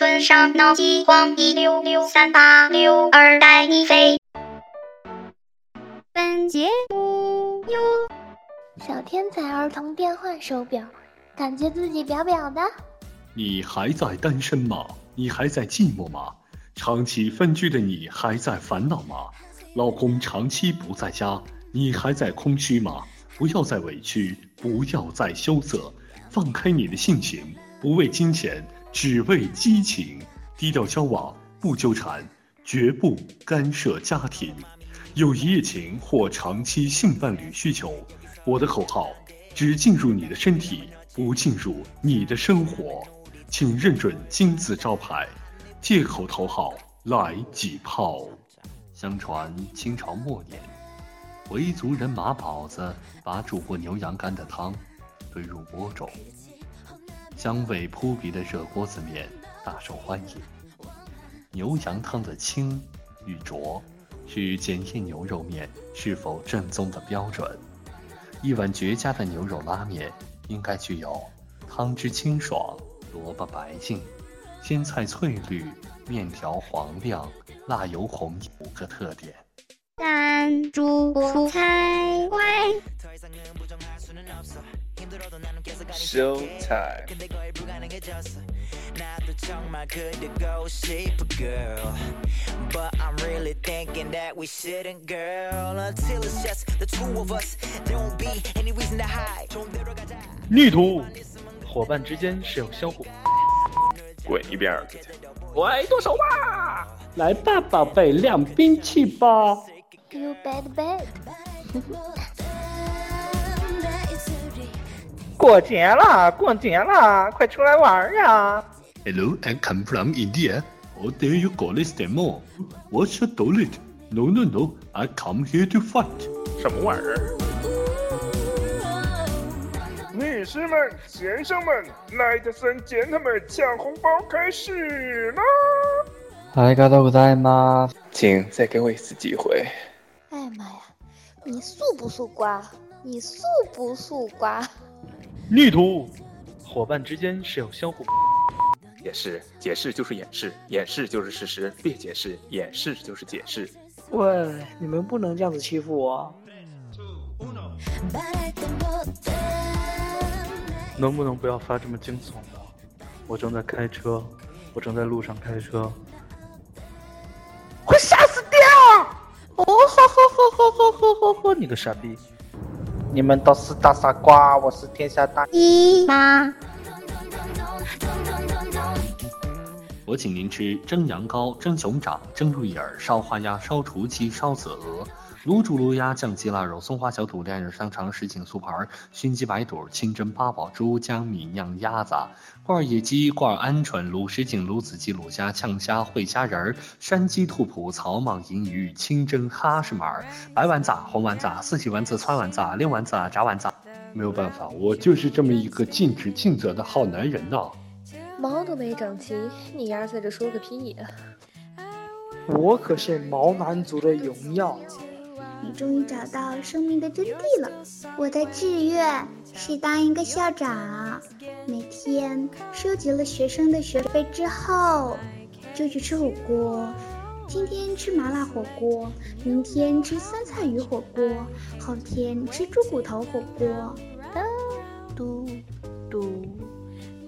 村上脑饥荒，一六六三八六二带你飞。本节目由小天才儿童电话手表，感觉自己表表的。你还在单身吗？你还在寂寞吗？长期分居的你还在烦恼吗？老公长期不在家，你还在空虚吗？不要再委屈，不要再羞涩，放开你的性情，不为金钱，只为激情。低调交往，不纠缠，绝不干涉家庭。有一夜情或长期性伴侣需求，我的口号：只进入你的身体，不进入你的生活。请认准金字招牌，借口头号来几炮。相传清朝末年，回族人马宝子把煮过牛羊肝的汤兑入锅中，香味扑鼻的热锅子面大受欢迎。牛羊汤的清与浊。是检验牛肉面是否正宗的标准。一碗绝佳的牛肉拉面应该具有汤汁清爽、萝卜白净、鲜菜翠绿、面条黄亮、辣油红五个特点。赞助蔬菜怪。收菜。女徒，伙伴之间是有相互。滚一边！喂，剁手吧！来吧，宝贝，亮兵器吧！You bad bad。过节了，过节了，快出来玩呀！Hello, I come from India. How dare you call this demo? What's your toilet? No, no, no. I come here to fight. 什么玩意儿？女士们、先生们，Ladies and gentlemen，抢红包开始啦！大家都在吗？请再给我一次机会。哎妈呀，你素不素瓜？你素不素瓜？女徒，伙伴之间是要相互。解释，解释就是掩饰，掩饰就是事实。别解释，掩饰就是解释。喂，你们不能这样子欺负我。能不能不要发这么惊悚的？我正在开车，我正在路上开车，会吓死掉！哦吼吼吼吼吼吼吼！你个傻逼！你们都是大傻瓜，我是天下大一妈。我请您吃蒸羊羔、蒸熊掌、蒸鹿眼、烧花鸭、烧雏鸡、烧子鹅、卤煮卤鸭、酱鸡腊肉、松花小肚、晾肉香肠、什锦素盘、熏鸡白肚、清蒸八宝猪、江米酿鸭子、罐野鸡、罐鹌鹑、卤什锦、卤子鸡、卤虾、呛虾、烩虾仁儿、山鸡兔脯、草蜢银鱼、清蒸哈什马、白丸子、红丸子、四喜丸子、川丸子、溜丸子、炸丸子。没有办法，我就是这么一个尽职尽责的好男人呐。毛都没长齐，你丫在这说个屁呀！我可是毛男族的荣耀。你终于找到生命的真谛了。我的志愿是当一个校长，每天收集了学生的学费之后，就去吃火锅。今天吃麻辣火锅，明天吃酸菜鱼火锅，后天吃猪骨头火锅。嘟嘟嘟。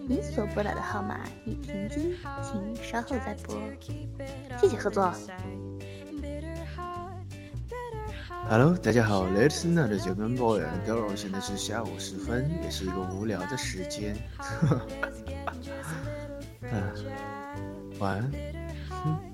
你所拨打的号码已停机，请稍后再拨。谢谢合作。Hello，大家好，Let's 的九根 boy and girl，，现在是下午时分，也是一个无聊的时间。嗯，晚安。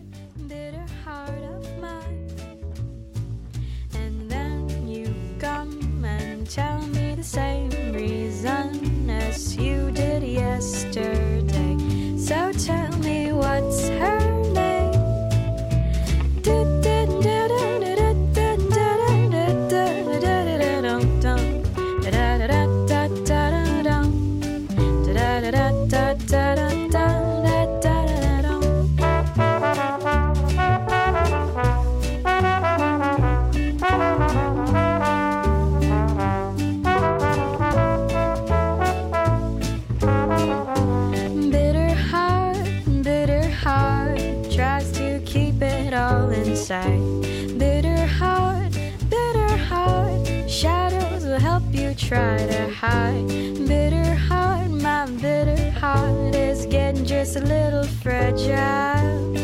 Inside. Bitter heart, bitter heart, shadows will help you try to hide. Bitter heart, my bitter heart is getting just a little fragile.